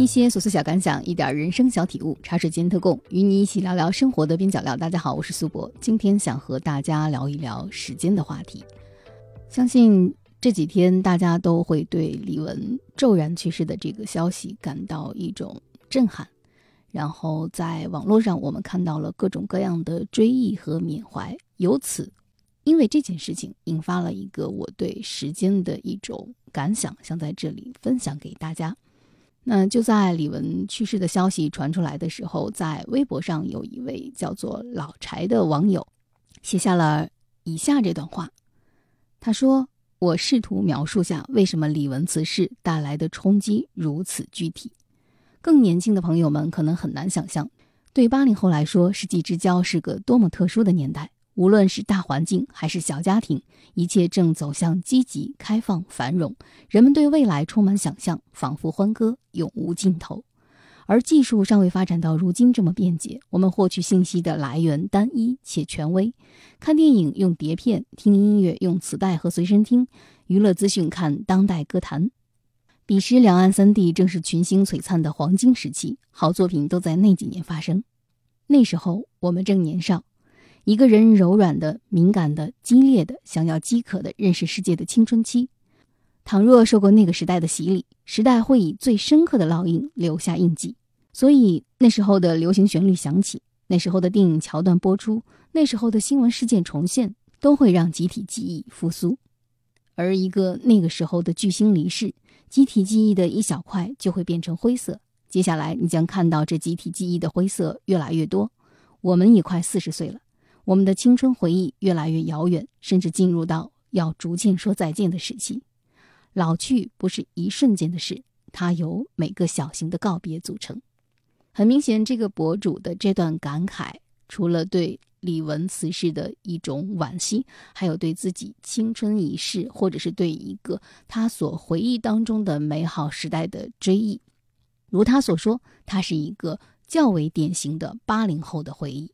一些琐碎小感想，一点人生小体悟，茶水间特供，与你一起聊聊生活的边角料。大家好，我是苏博，今天想和大家聊一聊时间的话题。相信这几天大家都会对李玟骤然去世的这个消息感到一种震撼，然后在网络上我们看到了各种各样的追忆和缅怀，由此，因为这件事情引发了一个我对时间的一种感想，想在这里分享给大家。那就在李玟去世的消息传出来的时候，在微博上有一位叫做老柴的网友写下了以下这段话。他说：“我试图描述下为什么李玟辞世带来的冲击如此具体。更年轻的朋友们可能很难想象，对八零后来说，世纪之交是个多么特殊的年代。”无论是大环境还是小家庭，一切正走向积极、开放、繁荣。人们对未来充满想象，仿佛欢歌永无尽头。而技术尚未发展到如今这么便捷，我们获取信息的来源单一且权威。看电影用碟片，听音乐用磁带和随身听，娱乐资讯看当代歌坛。彼时，两岸三地正是群星璀璨的黄金时期，好作品都在那几年发生。那时候，我们正年少。一个人柔软的、敏感的、激烈的，想要饥渴的认识世界的青春期。倘若受过那个时代的洗礼，时代会以最深刻的烙印留下印记。所以那时候的流行旋律响起，那时候的电影桥段播出，那时候的新闻事件重现，都会让集体记忆复苏。而一个那个时候的巨星离世，集体记忆的一小块就会变成灰色。接下来你将看到这集体记忆的灰色越来越多。我们也快四十岁了。我们的青春回忆越来越遥远，甚至进入到要逐渐说再见的时期。老去不是一瞬间的事，它由每个小型的告别组成。很明显，这个博主的这段感慨，除了对李玟辞世的一种惋惜，还有对自己青春已逝，或者是对一个他所回忆当中的美好时代的追忆。如他所说，他是一个较为典型的八零后的回忆。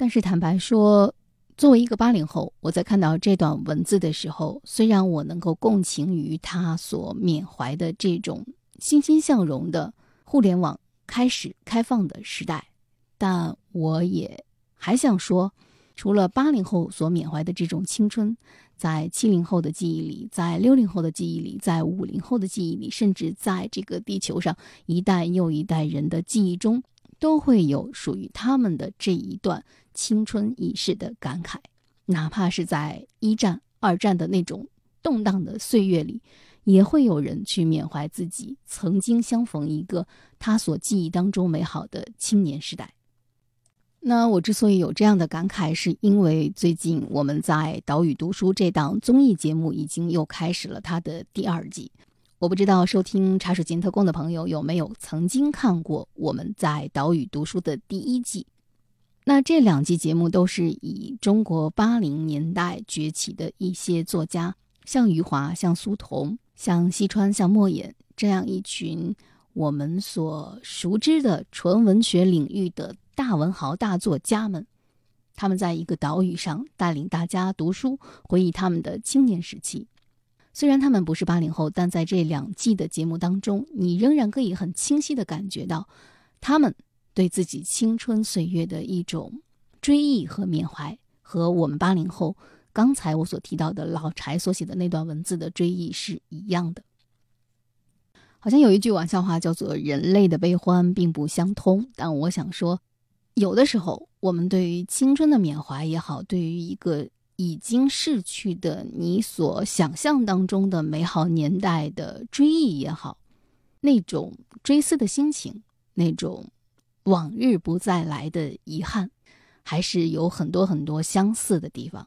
但是坦白说，作为一个八零后，我在看到这段文字的时候，虽然我能够共情于他所缅怀的这种欣欣向荣的互联网开始开放的时代，但我也还想说，除了八零后所缅怀的这种青春，在七零后的记忆里，在六零后的记忆里，在五零后的记忆里，甚至在这个地球上一代又一代人的记忆中，都会有属于他们的这一段。青春已逝的感慨，哪怕是在一战、二战的那种动荡的岁月里，也会有人去缅怀自己曾经相逢一个他所记忆当中美好的青年时代。那我之所以有这样的感慨，是因为最近我们在岛屿读书这档综艺节目已经又开始了它的第二季。我不知道收听茶水间特工的朋友有没有曾经看过我们在岛屿读书的第一季。那这两季节目都是以中国八零年代崛起的一些作家，像余华、像苏童、像西川、像莫言这样一群我们所熟知的纯文学领域的大文豪、大作家们，他们在一个岛屿上带领大家读书，回忆他们的青年时期。虽然他们不是八零后，但在这两季的节目当中，你仍然可以很清晰的感觉到他们。对自己青春岁月的一种追忆和缅怀，和我们八零后刚才我所提到的老柴所写的那段文字的追忆是一样的。好像有一句玩笑话叫做“人类的悲欢并不相通”，但我想说，有的时候我们对于青春的缅怀也好，对于一个已经逝去的你所想象当中的美好年代的追忆也好，那种追思的心情，那种。往日不再来的遗憾，还是有很多很多相似的地方。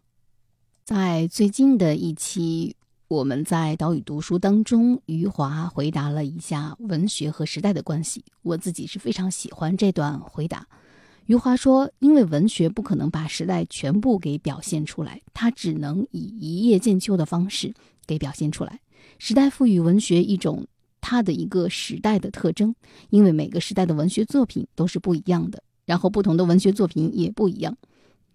在最近的一期，我们在岛屿读书当中，余华回答了一下文学和时代的关系。我自己是非常喜欢这段回答。余华说：“因为文学不可能把时代全部给表现出来，它只能以一叶见秋的方式给表现出来。时代赋予文学一种。”它的一个时代的特征，因为每个时代的文学作品都是不一样的，然后不同的文学作品也不一样，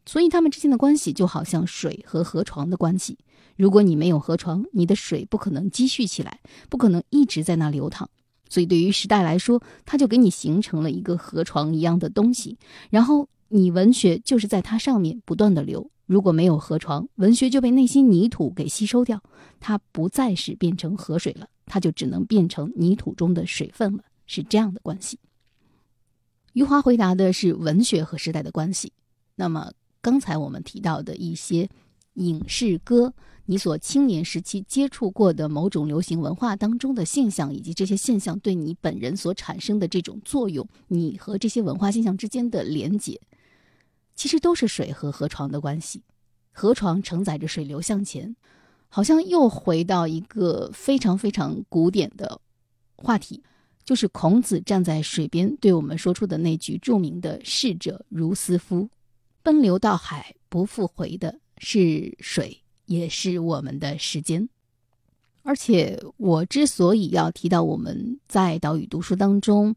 所以它们之间的关系就好像水和河床的关系。如果你没有河床，你的水不可能积蓄起来，不可能一直在那流淌。所以对于时代来说，它就给你形成了一个河床一样的东西，然后你文学就是在它上面不断的流。如果没有河床，文学就被那些泥土给吸收掉，它不再是变成河水了，它就只能变成泥土中的水分了，是这样的关系。余华回答的是文学和时代的关系。那么刚才我们提到的一些影视歌，你所青年时期接触过的某种流行文化当中的现象，以及这些现象对你本人所产生的这种作用，你和这些文化现象之间的连结。其实都是水和河床的关系，河床承载着水流向前，好像又回到一个非常非常古典的话题，就是孔子站在水边对我们说出的那句著名的“逝者如斯夫”，奔流到海不复回的是水，也是我们的时间。而且我之所以要提到我们在岛屿读书当中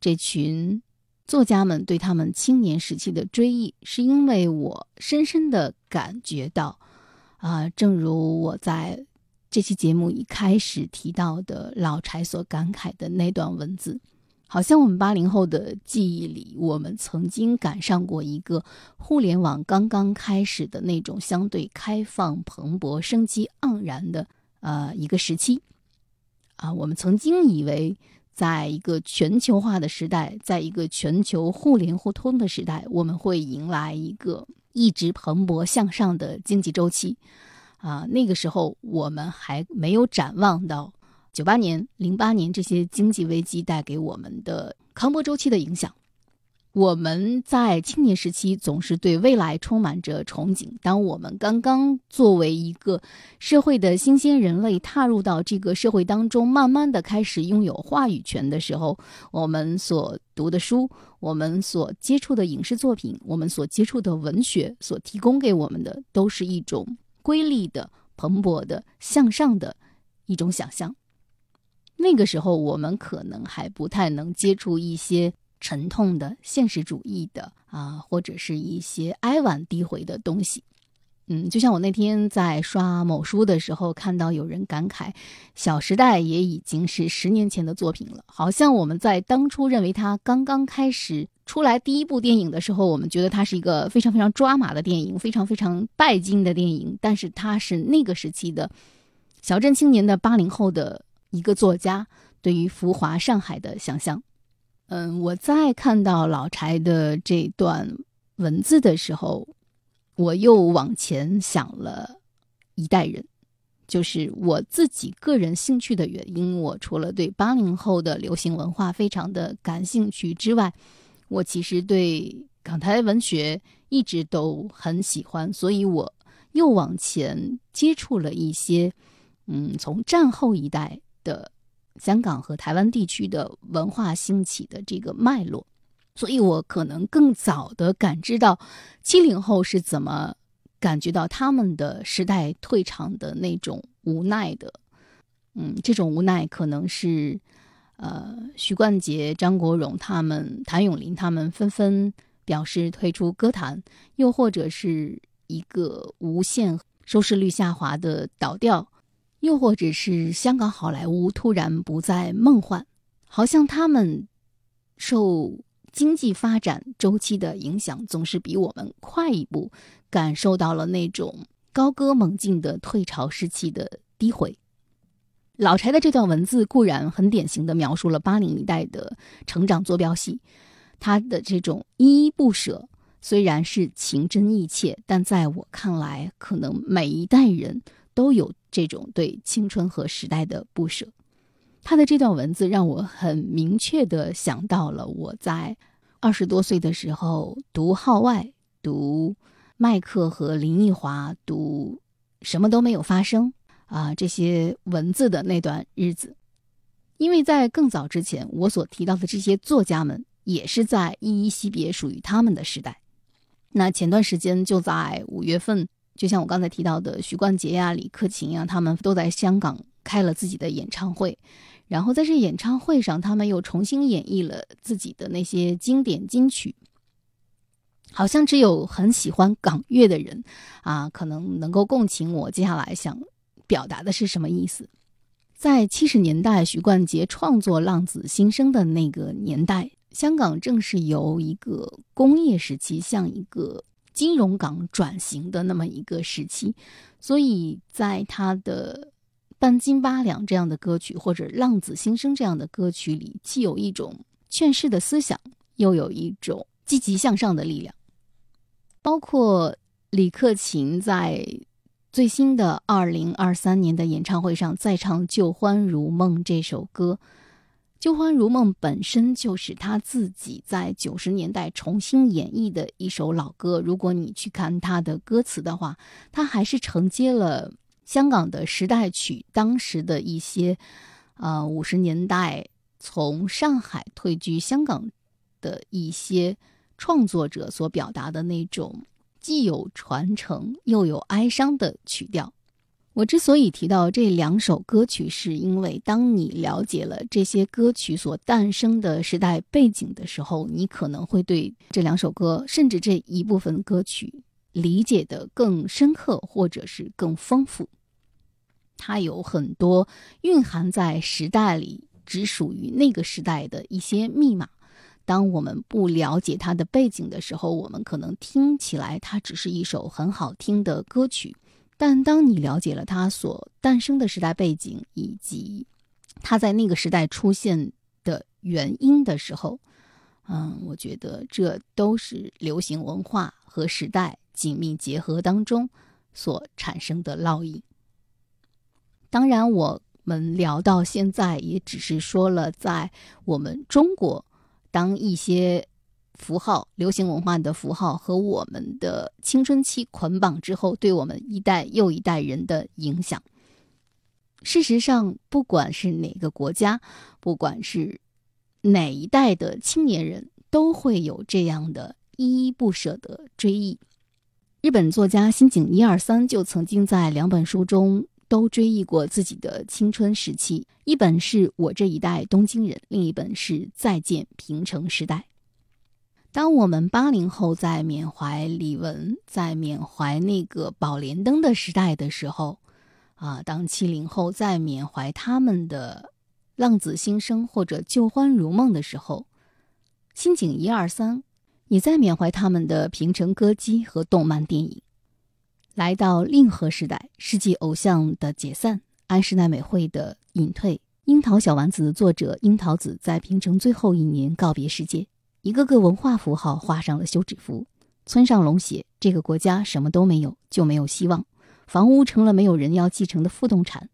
这群。作家们对他们青年时期的追忆，是因为我深深的感觉到，啊，正如我在这期节目一开始提到的老柴所感慨的那段文字，好像我们八零后的记忆里，我们曾经赶上过一个互联网刚刚开始的那种相对开放、蓬勃、生机盎然的呃一个时期，啊，我们曾经以为。在一个全球化的时代，在一个全球互联互通的时代，我们会迎来一个一直蓬勃向上的经济周期。啊，那个时候我们还没有展望到九八年、零八年这些经济危机带给我们的康波周期的影响。我们在青年时期总是对未来充满着憧憬。当我们刚刚作为一个社会的新鲜人类踏入到这个社会当中，慢慢的开始拥有话语权的时候，我们所读的书、我们所接触的影视作品、我们所接触的文学，所提供给我们的，都是一种瑰丽的、蓬勃的、向上的一种想象。那个时候，我们可能还不太能接触一些。沉痛的现实主义的啊，或者是一些哀婉低回的东西，嗯，就像我那天在刷某书的时候，看到有人感慨，《小时代》也已经是十年前的作品了。好像我们在当初认为它刚刚开始出来第一部电影的时候，我们觉得它是一个非常非常抓马的电影，非常非常拜金的电影。但是它是那个时期的小镇青年的八零后的一个作家对于浮华上海的想象。嗯，我在看到老柴的这段文字的时候，我又往前想了一代人，就是我自己个人兴趣的原因。我除了对八零后的流行文化非常的感兴趣之外，我其实对港台文学一直都很喜欢，所以我又往前接触了一些，嗯，从战后一代的。香港和台湾地区的文化兴起的这个脉络，所以我可能更早的感知到七零后是怎么感觉到他们的时代退场的那种无奈的。嗯，这种无奈可能是呃许冠杰、张国荣他们、谭咏麟他们纷纷表示退出歌坛，又或者是一个无限收视率下滑的倒掉。又或者是香港好莱坞突然不再梦幻，好像他们受经济发展周期的影响，总是比我们快一步，感受到了那种高歌猛进的退潮时期的低回。老柴的这段文字固然很典型的描述了八零一代的成长坐标系，他的这种依依不舍虽然是情真意切，但在我看来，可能每一代人都有。这种对青春和时代的不舍，他的这段文字让我很明确的想到了我在二十多岁的时候读《号外》、读麦克和林奕华、读什么都没有发生啊这些文字的那段日子，因为在更早之前，我所提到的这些作家们也是在依依惜别属于他们的时代。那前段时间就在五月份。就像我刚才提到的，许冠杰呀、李克勤呀，他们都在香港开了自己的演唱会，然后在这演唱会上，他们又重新演绎了自己的那些经典金曲。好像只有很喜欢港乐的人啊，可能能够共情我接下来想表达的是什么意思。在七十年代，许冠杰创作《浪子心声》的那个年代，香港正是由一个工业时期向一个金融港转型的那么一个时期，所以在他的《半斤八两》这样的歌曲或者《浪子心声》这样的歌曲里，既有一种劝世的思想，又有一种积极向上的力量。包括李克勤在。最新的二零二三年的演唱会上，再唱《旧欢如梦》这首歌，《旧欢如梦》本身就是他自己在九十年代重新演绎的一首老歌。如果你去看他的歌词的话，他还是承接了香港的时代曲，当时的一些，呃，五十年代从上海退居香港的一些创作者所表达的那种。既有传承又有哀伤的曲调。我之所以提到这两首歌曲，是因为当你了解了这些歌曲所诞生的时代背景的时候，你可能会对这两首歌，甚至这一部分歌曲理解的更深刻，或者是更丰富。它有很多蕴含在时代里，只属于那个时代的一些密码。当我们不了解它的背景的时候，我们可能听起来它只是一首很好听的歌曲。但当你了解了它所诞生的时代背景以及它在那个时代出现的原因的时候，嗯，我觉得这都是流行文化和时代紧密结合当中所产生的烙印。当然，我们聊到现在，也只是说了在我们中国。当一些符号、流行文化的符号和我们的青春期捆绑之后，对我们一代又一代人的影响。事实上，不管是哪个国家，不管是哪一代的青年人，都会有这样的依依不舍的追忆。日本作家新井一二三就曾经在两本书中。都追忆过自己的青春时期，一本是我这一代东京人，另一本是再见平成时代。当我们八零后在缅怀李玟，在缅怀那个宝莲灯的时代的时候，啊，当七零后在缅怀他们的浪子心声或者旧欢如梦的时候，新井一二三也在缅怀他们的平成歌姬和动漫电影。来到令和时代，世纪偶像的解散，安室奈美惠的隐退，樱桃小丸子的作者樱桃子在平成最后一年告别世界，一个个文化符号画上了休止符。村上龙写：“这个国家什么都没有，就没有希望，房屋成了没有人要继承的负动产。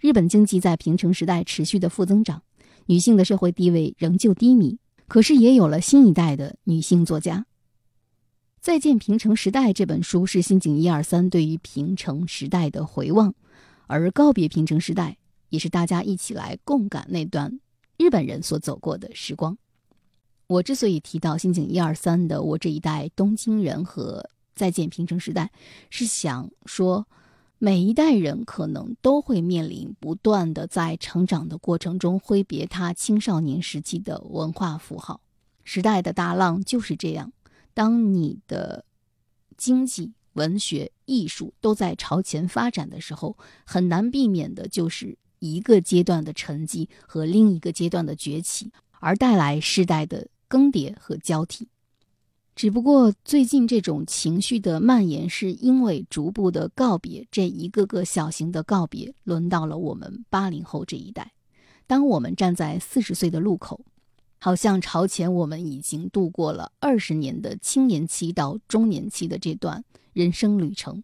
日本经济在平成时代持续的负增长，女性的社会地位仍旧低迷。可是也有了新一代的女性作家。”《再见平成时代》这本书是新井一二三对于平成时代的回望，而告别平成时代也是大家一起来共感那段日本人所走过的时光。我之所以提到新井一二三的《我这一代东京人》和《再见平成时代》，是想说，每一代人可能都会面临不断的在成长的过程中挥别他青少年时期的文化符号，时代的大浪就是这样。当你的经济、文学、艺术都在朝前发展的时候，很难避免的就是一个阶段的沉寂和另一个阶段的崛起，而带来世代的更迭和交替。只不过最近这种情绪的蔓延，是因为逐步的告别，这一个个小型的告别，轮到了我们八零后这一代。当我们站在四十岁的路口。好像朝前，我们已经度过了二十年的青年期到中年期的这段人生旅程，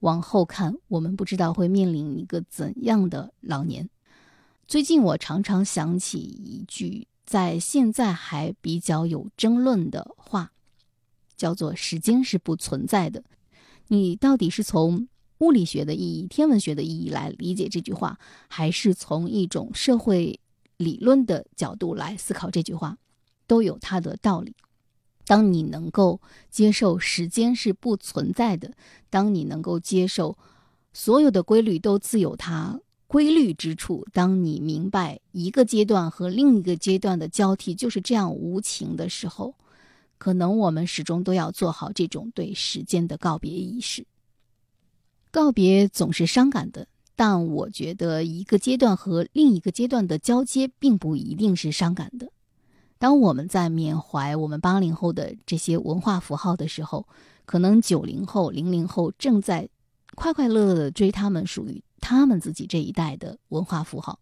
往后看，我们不知道会面临一个怎样的老年。最近我常常想起一句在现在还比较有争论的话，叫做“时间是不存在的”。你到底是从物理学的意义、天文学的意义来理解这句话，还是从一种社会？理论的角度来思考这句话，都有它的道理。当你能够接受时间是不存在的，当你能够接受所有的规律都自有它规律之处，当你明白一个阶段和另一个阶段的交替就是这样无情的时候，可能我们始终都要做好这种对时间的告别仪式。告别总是伤感的。但我觉得一个阶段和另一个阶段的交接，并不一定是伤感的。当我们在缅怀我们八零后的这些文化符号的时候，可能九零后、零零后正在快快乐乐的追他们属于他们自己这一代的文化符号。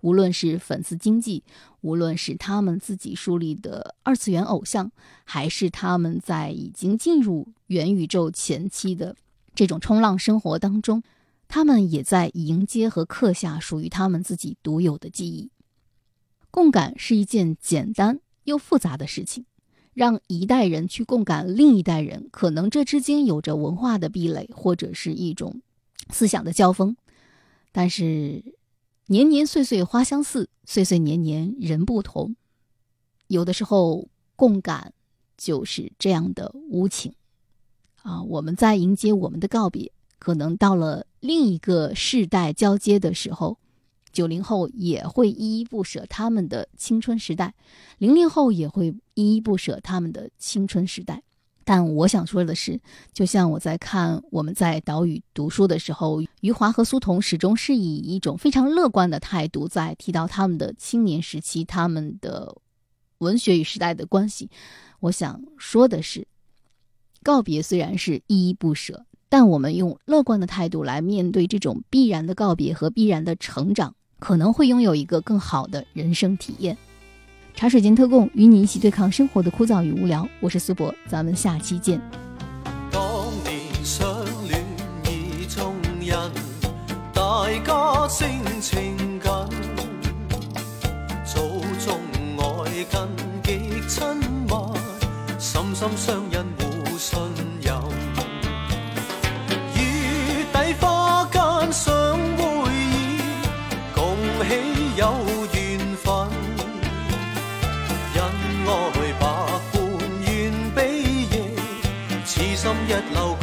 无论是粉丝经济，无论是他们自己树立的二次元偶像，还是他们在已经进入元宇宙前期的这种冲浪生活当中，他们也在迎接和刻下属于他们自己独有的记忆。共感是一件简单又复杂的事情，让一代人去共感另一代人，可能这之间有着文化的壁垒，或者是一种思想的交锋，但是。年年岁岁花相似，岁岁年年人不同。有的时候共感就是这样的无情啊！我们在迎接我们的告别，可能到了另一个世代交接的时候，九零后也会依依不舍他们的青春时代，零零后也会依依不舍他们的青春时代。但我想说的是，就像我在看我们在岛屿读书的时候，余华和苏童始终是以一种非常乐观的态度在提到他们的青年时期、他们的文学与时代的关系。我想说的是，告别虽然是依依不舍，但我们用乐观的态度来面对这种必然的告别和必然的成长，可能会拥有一个更好的人生体验。茶水间特供，与你一起对抗生活的枯燥与无聊。我是苏博，咱们下期见。当年相恋意中人，大家性情紧，祖宗爱近极亲密，深深相一缕共定。